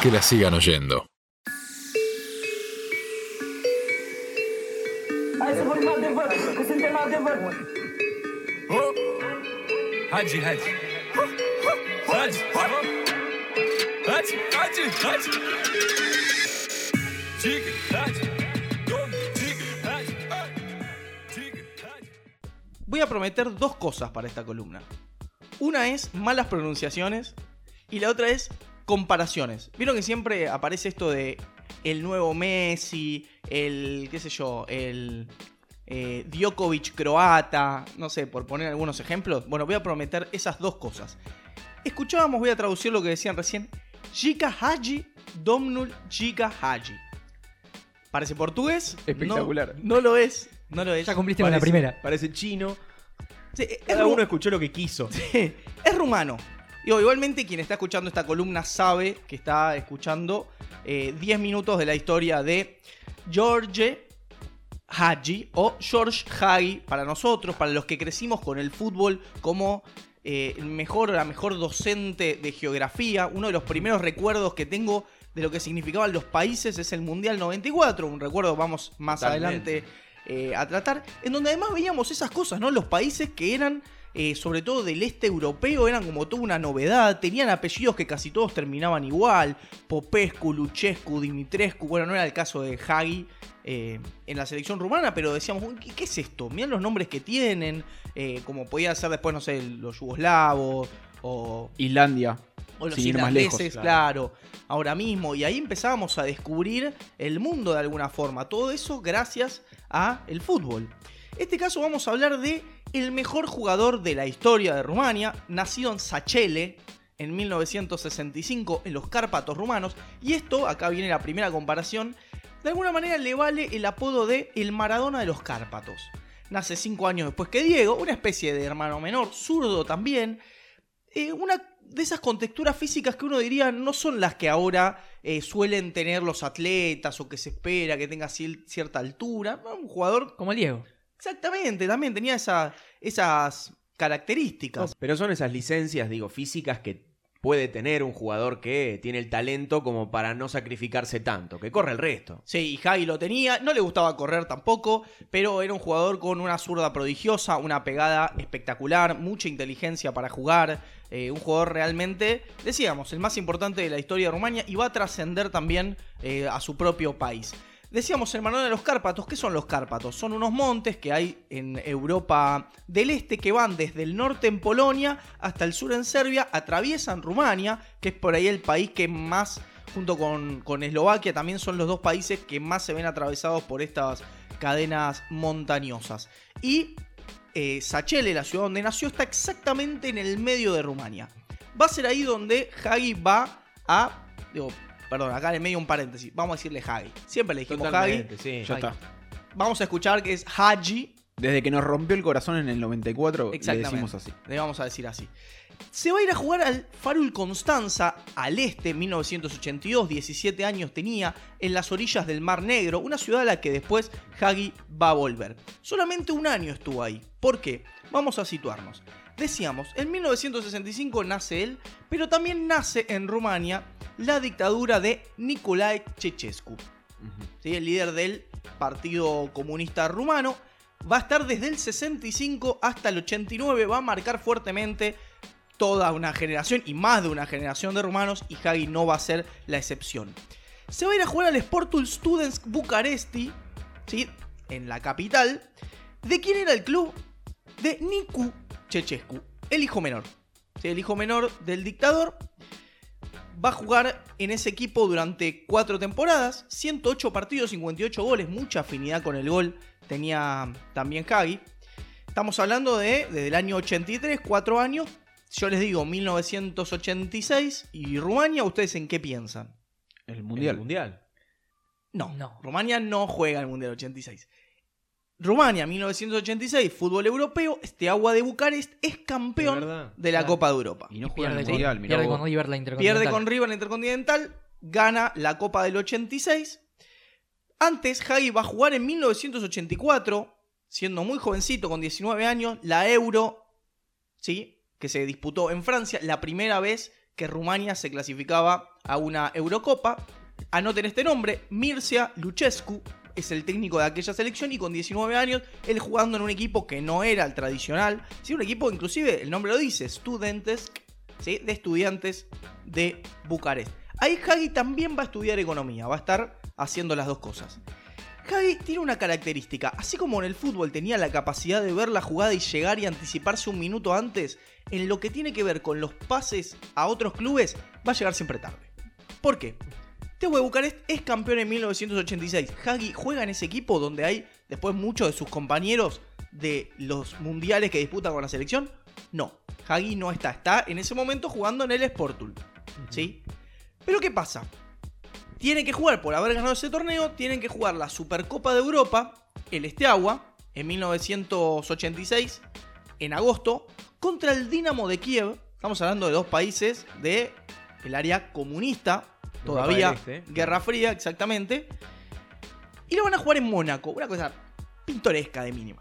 que la sigan oyendo. Voy a prometer dos cosas para esta columna. Una es malas pronunciaciones y la otra es comparaciones. Vieron que siempre aparece esto de el nuevo Messi, el, qué sé yo, el eh, Djokovic croata, no sé, por poner algunos ejemplos. Bueno, voy a prometer esas dos cosas. Escuchábamos, voy a traducir lo que decían recién. Jika Haji, Domnul Jika Haji. Parece portugués. Espectacular. No, lo es. No lo es. Ya cumpliste con la primera. Parece chino. Sí, es Cada uno escuchó lo que quiso. es rumano. Digo, igualmente quien está escuchando esta columna sabe que está escuchando eh, 10 minutos de la historia de George Hagi o George Hagi para nosotros, para los que crecimos con el fútbol como eh, el mejor la mejor docente de geografía. Uno de los primeros recuerdos que tengo de lo que significaban los países es el Mundial 94, un recuerdo vamos más Totalmente. adelante eh, a tratar, en donde además veíamos esas cosas, ¿no? Los países que eran, eh, sobre todo del este europeo, eran como toda una novedad, tenían apellidos que casi todos terminaban igual, Popescu, Luchescu, Dimitrescu, bueno, no era el caso de Hagi eh, en la selección rumana, pero decíamos, "Uy, ¿qué, qué es esto? Miren los nombres que tienen, eh, como podía ser después, no sé, los yugoslavos o Islandia. o los Sin ir más lejos, claro. claro. ahora mismo. Y ahí empezábamos a descubrir el mundo de alguna forma. Todo eso gracias a el fútbol. Este caso vamos a hablar de el mejor jugador de la historia de Rumania, nacido en Sachele en 1965 en los Cárpatos rumanos. Y esto, acá viene la primera comparación, de alguna manera le vale el apodo de el Maradona de los Cárpatos. Nace cinco años después que Diego, una especie de hermano menor, zurdo también, eh, una de esas contexturas físicas que uno diría no son las que ahora eh, suelen tener los atletas o que se espera que tenga cier- cierta altura. Un jugador, Como el Diego. Exactamente, también tenía esa- esas características. Pero son esas licencias, digo, físicas que puede tener un jugador que tiene el talento como para no sacrificarse tanto, que corre el resto. Sí, y Hagi lo tenía, no le gustaba correr tampoco, pero era un jugador con una zurda prodigiosa, una pegada espectacular, mucha inteligencia para jugar, eh, un jugador realmente, decíamos, el más importante de la historia de Rumania y va a trascender también eh, a su propio país. Decíamos el de los Cárpatos, ¿qué son los Cárpatos? Son unos montes que hay en Europa del Este que van desde el norte en Polonia hasta el sur en Serbia, atraviesan Rumania, que es por ahí el país que más junto con, con Eslovaquia, también son los dos países que más se ven atravesados por estas cadenas montañosas. Y eh, Sachele, la ciudad donde nació, está exactamente en el medio de Rumania. Va a ser ahí donde Hagi va a... Digo, perdón, acá en el medio un paréntesis. Vamos a decirle Hagi. Siempre le dijimos Hagi. Totalmente, sí. Ya está. Vamos a escuchar que es Hagi. Desde que nos rompió el corazón en el 94, le Exactamente. decimos así. Le vamos a decir así. Se va a ir a jugar al Farul Constanza, al este, 1982, 17 años tenía, en las orillas del Mar Negro, una ciudad a la que después Hagi va a volver. Solamente un año estuvo ahí. ¿Por qué? Vamos a situarnos. Decíamos, en 1965 nace él, pero también nace en Rumania la dictadura de Nicolae Ceausescu. ¿sí? el líder del Partido Comunista Rumano. Va a estar desde el 65 hasta el 89, va a marcar fuertemente toda una generación y más de una generación de rumanos y Hagi no va a ser la excepción. Se va a ir a jugar al Sportul Students Bucaresti, ¿sí? en la capital. ¿De quién era el club? De Nicu Ceausescu, el hijo menor. ¿sí? El hijo menor del dictador va a jugar en ese equipo durante cuatro temporadas, 108 partidos, 58 goles, mucha afinidad con el gol tenía también Hagi. Estamos hablando de desde el año 83, cuatro años. Yo les digo 1986 y Rumania, ¿ustedes en qué piensan? El Mundial. mundial. mundial. No, No. Rumania no juega el Mundial 86. Rumania 1986, fútbol europeo, este agua de Bucarest es campeón De verdad. de la Claro. Copa de Europa. Y no Y juega en pierde, el con, mundial, pierde con River la Intercontinental. Pierde con River la Intercontinental, gana la Copa del 86. Antes, Hagi va a jugar en 1984, siendo muy jovencito, con 19 años, la Euro, ¿sí? que se disputó en Francia, la primera vez que Rumania se clasificaba a una Eurocopa. Anoten este nombre, Mircea Lucescu es el técnico de aquella selección y con 19 años él jugando en un equipo que no era el tradicional, sino un equipo inclusive, el nombre lo dice, Studentes, ¿sí? de estudiantes de Bucarest. Ahí Hagi también va a estudiar economía, va a estar haciendo las dos cosas. Hagi tiene una característica, así como en el fútbol tenía la capacidad de ver la jugada y llegar y anticiparse un minuto antes, en lo que tiene que ver con los pases a otros clubes, va a llegar siempre tarde. ¿Por qué? TW Bucarest es campeón en 1986. Hagi juega en ese equipo donde hay después muchos de sus compañeros de los mundiales que disputan con la selección. No, Hagi no está. Está en ese momento jugando en el Sportul. ¿Sí? Pero ¿qué pasa? Tienen que jugar, por haber ganado ese torneo, tienen que jugar la Supercopa de Europa, el Esteagua, en 1986, en agosto, contra el Dinamo de Kiev. Estamos hablando de dos países del el área comunista, todavía Este. Guerra Fría, exactamente. Y lo van a jugar en Mónaco, una cosa pintoresca de mínima.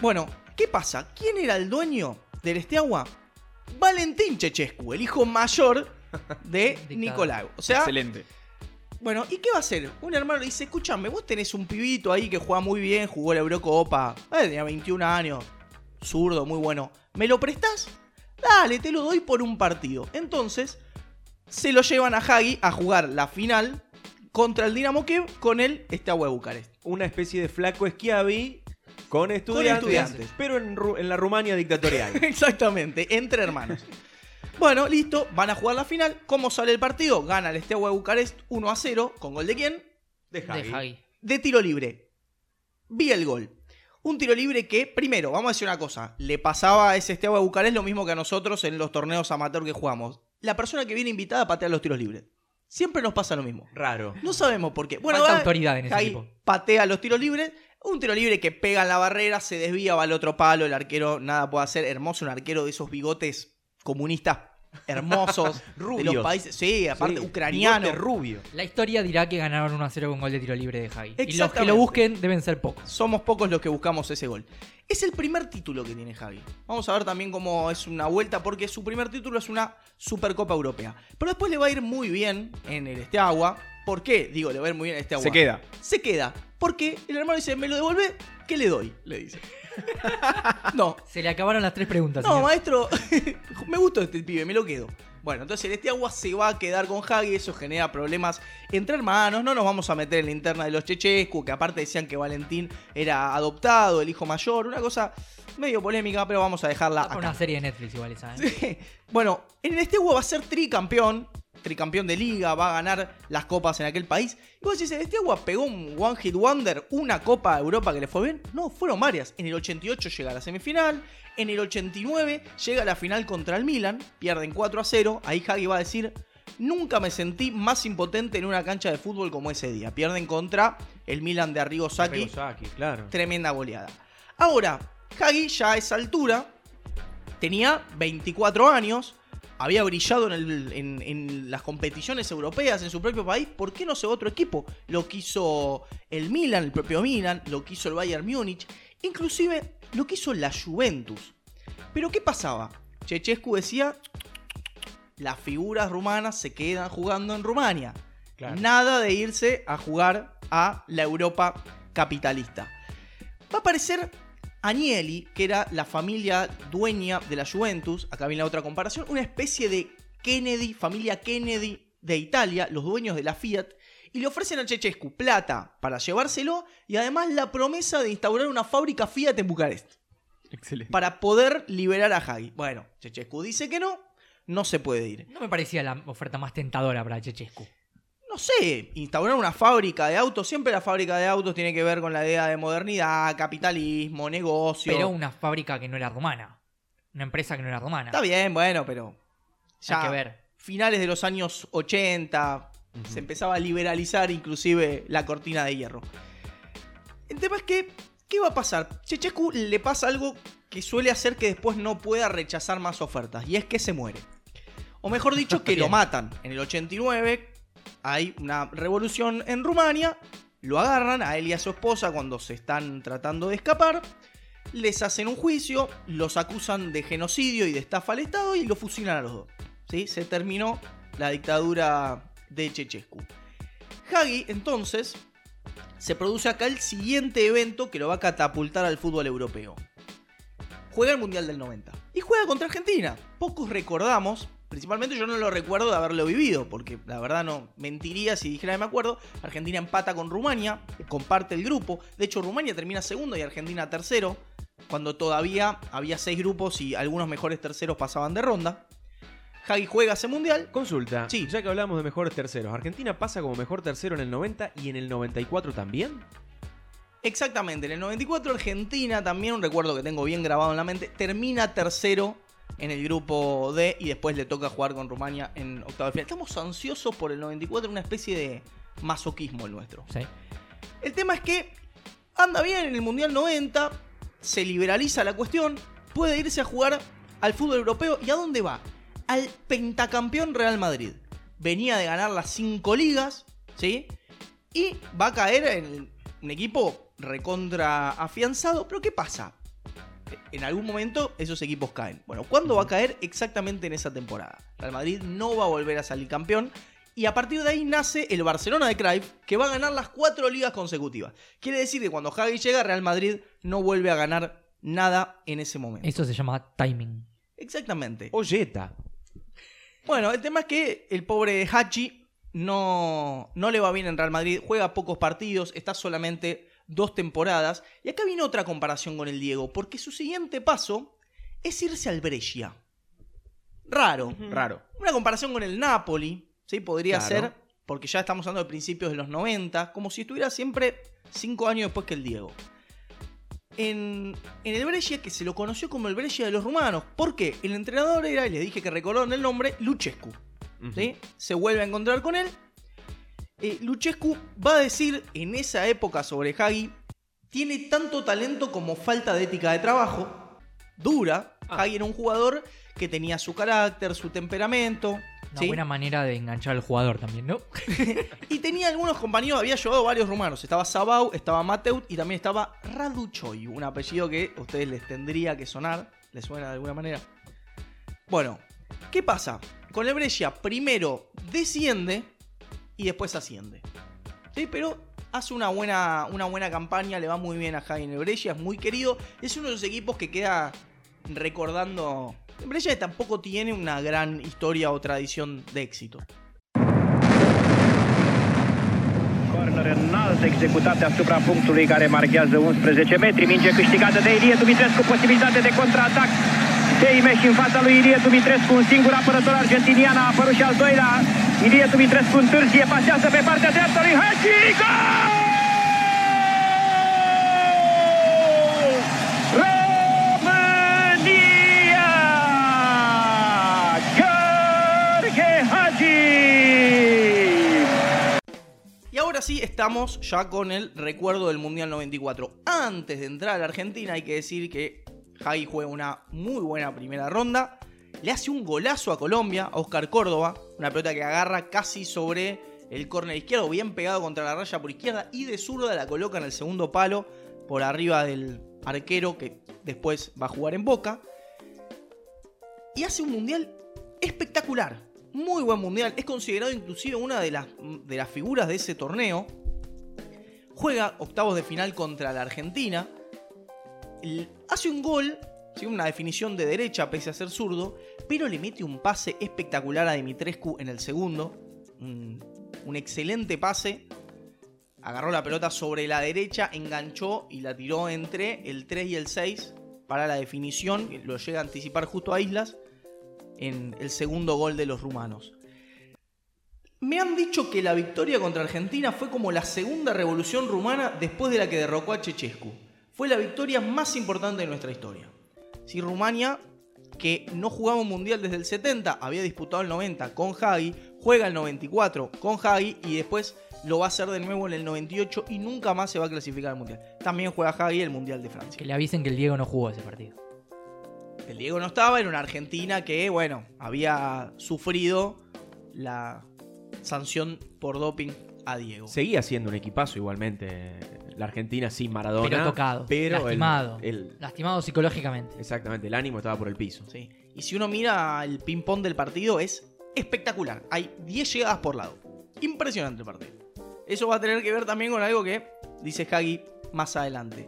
Bueno, ¿qué pasa? ¿Quién era el dueño del Esteagua? Valentín Chechescu, el hijo mayor de. Nicolau. O sea, Excelente. bueno, ¿y qué va a hacer? Un hermano le dice, escúchame, vos tenés un pibito ahí que juega muy bien, jugó la Eurocopa, eh, tenía 21 años, zurdo, muy bueno. ¿Me lo prestás? Dale, te lo doy por un partido. Entonces, se lo llevan a Hagi a jugar la final contra el Dinamo Kiev con el Steaua de Bucarest. Una especie de flaco Schiavi con estudiantes, estudiantes. pero en, Ru- en la Rumania dictatorial. Exactamente, entre hermanos. Bueno, listo, van a jugar la final. ¿Cómo sale el partido? Gana el Steaua de Bucarest 1 a 0, con gol de quién? De De Hagi. Hagi. de tiro libre. Vi el gol. Un tiro libre que, primero, vamos a decir una cosa. Le pasaba a ese Esteban de Bucarest lo mismo que a nosotros en los torneos amateur que jugamos. La persona que viene invitada patea los tiros libres. Siempre nos pasa lo mismo. Raro. No sabemos por qué. Bueno, Falta va- autoridad en ese Hagi equipo. patea los tiros libres. Un tiro libre que pega en la barrera, se desvía, va al otro palo. El arquero nada puede hacer. Hermoso, un arquero de esos bigotes comunistas hermosos. de los Rubios. países. Sí, aparte Sí, ucraniano. rubio. La historia dirá que ganaron 1 a 0 con gol de tiro libre de Hagi. Y los que lo busquen deben ser pocos. somos pocos los que buscamos ese gol. Es el primer título que tiene Javi. Vamos a ver también cómo es una vuelta, porque su primer título es una Supercopa Europea. Pero después le va a ir muy bien en el Esteagua. ¿Por qué? Digo, le va a ir muy bien en el Esteagua. Se queda. Se queda. Porque el hermano dice, ¿me lo devuelve? ¿Qué le doy? Le dice. no, Se le acabaron las tres preguntas. no, señor. maestro, me gustó este pibe, me lo quedo. Bueno, entonces el Esteagua se va a quedar con Hagi, eso genera problemas entre hermanos, no nos vamos a meter en la interna de los Chechescu, que aparte decían que Valentín era adoptado, el hijo mayor, una cosa medio polémica, pero vamos a dejarla acá. una serie de Netflix igual esa, ¿eh? Sí. Bueno, en el Esteagua va a ser tricampeón, tricampeón de liga, va a ganar las copas en aquel país. Y vos decís, ¿el Esteagua pegó un One Hit Wonder, una Copa de Europa que le fue bien? No, fueron varias. En el 88 llega a la semifinal, en el 89 llega a la final contra el Milan, pierden 4 a 0. Ahí Hagi va a decir, nunca me sentí más impotente en una cancha de fútbol como ese día. Pierden contra el Milan de Arrigo Sacchi, claro. tremenda goleada. Ahora, Hagi ya a esa altura tenía 24 años, había brillado en, el- en- en las competiciones europeas en su propio país. ¿Por qué no se va otro equipo? Lo quiso el Milan, el propio Milan, lo quiso el Bayern Múnich, inclusive lo quiso la Juventus. Pero ¿qué pasaba? Chechescu decía, las figuras rumanas se quedan jugando en Rumania. Claro. Nada de irse a jugar a la Europa capitalista. Va a aparecer Agnelli, que era la familia dueña de la Juventus, acá viene la otra comparación, una especie de Kennedy, familia Kennedy de Italia, los dueños de la Fiat, y le ofrecen a Chechescu plata para llevárselo y además la promesa de instaurar una fábrica Fiat en Bucarest Excelente. para poder liberar a Hagi. Bueno, Chechescu dice que no, no se puede ir. No me parecía la oferta más tentadora para Chechescu. No sé, instaurar una fábrica de autos. Siempre la fábrica de autos tiene que ver con la idea de modernidad, capitalismo, negocio. Pero una fábrica que no era romana. Una empresa que no era romana. Está bien, bueno, pero. Ya Hay que ver. finales de los años 80 se empezaba a liberalizar inclusive la cortina de hierro. El tema es que, ¿qué va a pasar? Chechescu le pasa algo que suele hacer que después no pueda rechazar más ofertas, y es que se muere. O mejor dicho, que lo matan. En el 89 hay una revolución en Rumania, lo agarran a él y a su esposa cuando se están tratando de escapar, les hacen un juicio, los acusan de genocidio y de estafa al Estado y lo fusilan a los dos. ¿sí? se terminó la dictadura de Chechescu. Hagi, entonces, se produce acá el siguiente evento que lo va a catapultar al fútbol europeo. Juega el Mundial del 90 y juega contra Argentina. Pocos recordamos, principalmente yo no lo recuerdo de haberlo vivido, porque la verdad no mentiría si dijera que me acuerdo. Argentina empata con Rumania, comparte el grupo. De hecho, Rumania termina segundo y Argentina tercero, cuando todavía había seis grupos y algunos mejores terceros pasaban de ronda. Hagi juega ese mundial. Consulta. Sí. Ya que hablamos de mejores terceros, ¿Argentina pasa como mejor tercero en el 90 y en el 94 también? Exactamente, en el 94 Argentina, también un recuerdo que tengo bien grabado en la mente, termina tercero en el grupo D y después le toca jugar con Rumania en octavo de final. Estamos ansiosos por el 94, una especie de masoquismo el nuestro. Sí. El tema es que anda bien en el Mundial 90, se liberaliza la cuestión, puede irse a jugar al fútbol europeo y ¿a dónde va? Al pentacampeón Real Madrid. Venía de ganar las cinco ligas, ¿sí? Y va a caer en un equipo recontra afianzado, pero ¿qué pasa? En algún momento esos equipos caen. Bueno, ¿cuándo va a caer? Exactamente en esa temporada. Real Madrid no va a volver a salir campeón. Y a partir de ahí nace el Barcelona de Cruyff, que va a ganar las cuatro ligas consecutivas. Quiere decir que cuando Javi llega, Real Madrid no vuelve a ganar nada en ese momento. Eso se llama timing. Exactamente. Olleta. Bueno, el tema es que el pobre Hachi no, no le va bien en Real Madrid, juega pocos partidos, está solamente dos temporadas. Y acá viene otra comparación con el Diego, porque su siguiente paso es irse al Brescia. Raro. Raro. Una comparación con el Napoli, ¿sí? Podría Claro. ser, porque ya estamos hablando de principios de los 90, como si estuviera siempre cinco años después que el Diego. En, en el Brescia, que se lo conoció como el Brescia de los rumanos. ¿Por qué? El entrenador era, y les dije que recordaron el nombre, Luchescu. ¿sí? Se vuelve a encontrar con él. Eh, Luchescu va a decir en esa época sobre Hagi, tiene tanto talento como falta de ética de trabajo. Dura. Hagi era un jugador que tenía su carácter, su temperamento. Una ¿sí? buena manera de enganchar al jugador también, ¿no? Y tenía algunos compañeros, había llevado varios rumanos. Estaba Sabau, estaba Mateut y también estaba Raduchoy, un apellido que a ustedes les tendría que sonar. ¿Les suena de alguna manera? Bueno, ¿qué pasa? Con el Brescia primero desciende y después asciende. ¿Sí? Pero hace una buena, una buena campaña, le va muy bien a el Brescia, es muy querido. Es uno de los equipos que queda recordando... Brescia tampoco tiene una gran historia o tradición de éxito. Corner înalt executat asupra punctului care marchează 11 metri. Minge câștigată de Ilie Dumitrescu, posibilitate de contraatac. Teimeș în fața lui Ilie Dumitrescu, un singur apărător argentinian, a apărut și al doilea. Pasează pe partea Hagi. Hagi! Y ahora sí estamos ya con el recuerdo del Mundial 94. Antes de entrar a la Argentina hay que decir que Jai juega una muy buena primera ronda. Le hace un golazo a Colombia, a Oscar Córdoba. Una pelota que agarra casi sobre el córner izquierdo, bien pegado contra la raya por izquierda. Y de zurda la coloca en el segundo palo por arriba del arquero que después va a jugar en Boca. Y hace un mundial espectacular. Muy buen mundial. Es considerado inclusive una de las, de las figuras de ese torneo. Juega octavos de final contra la Argentina. Hace un gol, ¿sí? una definición de derecha pese a ser zurdo. Pero le mete un pase espectacular a Dimitrescu en el segundo. Un, un excelente pase. Agarró la pelota sobre la derecha, enganchó y la tiró entre el 3 y el 6 para la definición. Lo llega a anticipar justo a Islas en el segundo gol de los rumanos. Me han dicho que la victoria contra Argentina fue como la segunda revolución rumana después de la que derrocó a Chechescu. Fue la victoria más importante de nuestra historia. Si Rumania, que no jugaba un mundial desde el 70, había disputado el 90 con Hagi, juega el 94 con Hagi y después lo va a hacer de nuevo en el 98 y nunca más se va a clasificar al mundial. También juega Hagi el mundial de Francia. Que le avisen que el Diego no jugó ese partido. El Diego no estaba, era una Argentina que, bueno, había sufrido la sanción por doping a Diego. Seguía siendo un equipazo igualmente. La Argentina sin Maradona. Pero tocado. Pero el- lastimado. el- Lastimado psicológicamente. exactamente, el ánimo estaba por el piso. Sí. Y si uno mira el ping-pong del partido, es espectacular. Hay 10 llegadas por lado. Impresionante el partido. Eso va a tener que ver también con algo que dice Hagi más adelante.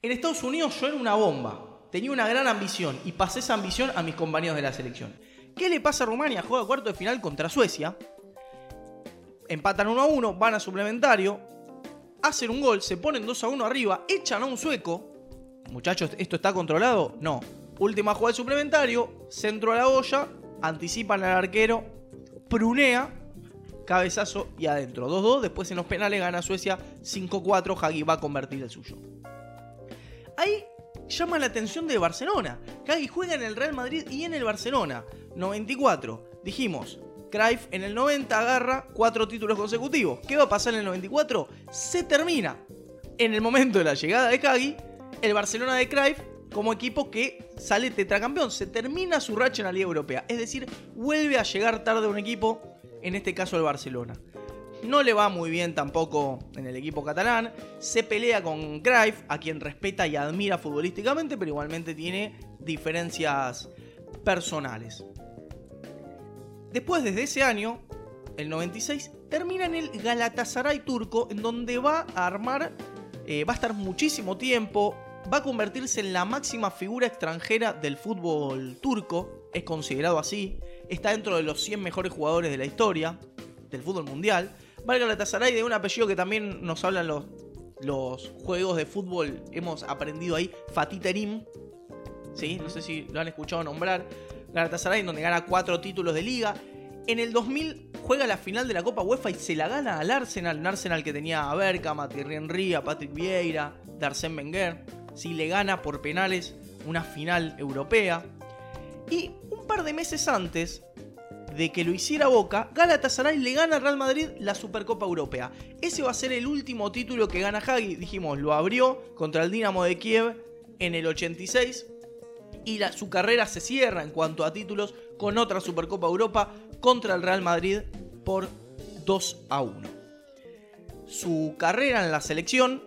En Estados Unidos yo era una bomba. Tenía una gran ambición y pasé esa ambición a mis compañeros de la selección. ¿Qué le pasa a Rumania? Juega cuarto de final contra Suecia. Empatan 1 a 1, van a suplementario. Hacen un gol, se ponen 2 a 1 arriba, echan a un sueco. Muchachos, ¿esto está controlado? No. Última jugada de suplementario, centro a la olla, anticipan al arquero, prunea, cabezazo y adentro. 2-2, después en los penales gana Suecia 5-4, Hagi va a convertir el suyo. Ahí llama la atención de Barcelona. Hagi juega en el Real Madrid y en el Barcelona. 94. Dijimos, Cruyff en el 90 agarra cuatro títulos consecutivos. ¿Qué va a pasar en el 94? Se termina. En el momento de la llegada de Hagi, el Barcelona de Cruyff como equipo que sale tetracampeón. Se termina su racha en la Liga Europea. Es decir, vuelve a llegar tarde un equipo, en este caso el Barcelona. No le va muy bien tampoco en el equipo catalán. Se pelea con Cruyff, a quien respeta y admira futbolísticamente, pero igualmente tiene diferencias personales. Después, desde ese año, el 96, termina en el Galatasaray turco, en donde va a armar, eh, va a estar muchísimo tiempo, va a convertirse en la máxima figura extranjera del fútbol turco, es considerado así, está dentro de los 100 mejores jugadores de la historia del fútbol mundial. Va al Galatasaray de un apellido que también nos hablan los, los juegos de fútbol, hemos aprendido ahí, Fatih Terim, ¿sí? no sé si lo han escuchado nombrar. Galatasaray, donde gana cuatro títulos de liga. En el 2000 juega la final de la Copa UEFA y se la gana al Arsenal. Un Arsenal que tenía a Berka, a Thierry Patrick Vieira, a Arsène Wenger. Sí, le gana por penales una final europea. Y un par de meses antes de que lo hiciera Boca, Galatasaray le gana al Real Madrid la Supercopa Europea. Ese va a ser el último título que gana Hagi. Dijimos, lo abrió contra el Dinamo de Kiev en el 86 y la, su carrera se cierra en cuanto a títulos con otra Supercopa Europa contra el Real Madrid por 2 a 1. Su carrera en la selección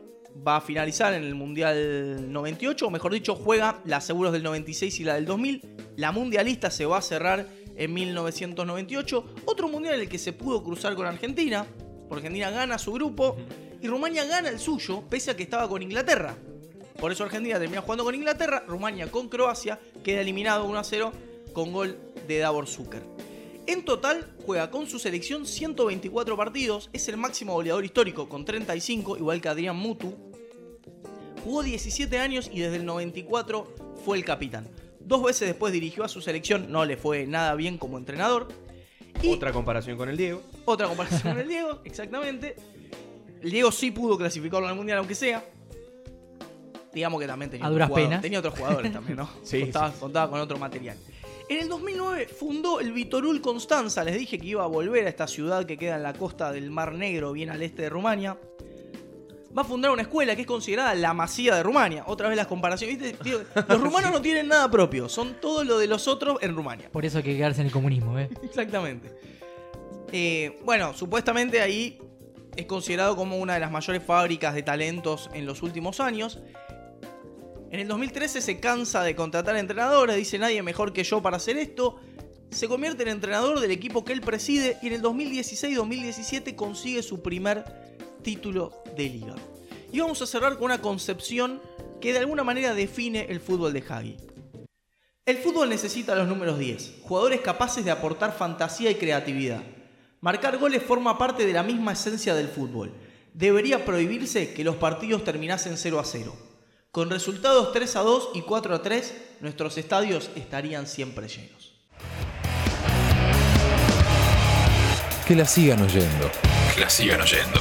va a finalizar en el Mundial 98, o mejor dicho, juega las Euros del 96 y la del 2000. La mundialista se va a cerrar en 1998. Otro mundial en el que se pudo cruzar con Argentina, porque Argentina gana su grupo y Rumania gana el suyo, pese a que estaba con Inglaterra. Por eso Argentina termina jugando con Inglaterra, Rumania con Croacia, queda eliminado 1 a 0 con gol de Davor Zucker. En total juega con su selección 124 partidos, es el máximo goleador histórico con 35, igual que Adrián Mutu. Jugó 17 años y desde el 94 fue el capitán. Dos veces después dirigió a su selección, no le fue nada bien como entrenador. Y Otra comparación con el Diego. otra comparación con el Diego, exactamente. El Diego sí pudo clasificarlo al Mundial, aunque sea. Digamos que también tenía, A otros duras jugadores- penas. tenía otros jugadores también, ¿no? Sí, contaba, contaba con otro material. En el 2009 fundó el Vitorul Constanza. Les dije que iba a volver a esta ciudad que queda en la costa del Mar Negro, bien al este de Rumania. Va a fundar una escuela que es considerada la masía de Rumania. Otra vez las comparaciones. Los rumanos no tienen nada propio, son todo lo de los otros en Rumania. Por eso hay que quedarse en el comunismo, ¿eh? Exactamente. Eh, bueno, supuestamente ahí es considerado como una de las mayores fábricas de talentos en los últimos años. En el 2013 se cansa de contratar entrenadores, dice nadie mejor que yo para hacer esto. Se convierte en entrenador del equipo que él preside y en el 2016-2017 consigue su primer título de liga. Y vamos a cerrar con una concepción que de alguna manera define el fútbol de Hagi. El fútbol necesita los números 10, jugadores capaces de aportar fantasía y creatividad. Marcar goles forma parte de la misma esencia del fútbol. Debería prohibirse que los partidos terminasen 0 a 0. Con resultados 3 a 2 y 4 a 3, nuestros estadios estarían siempre llenos. Que la sigan oyendo. Que la sigan oyendo.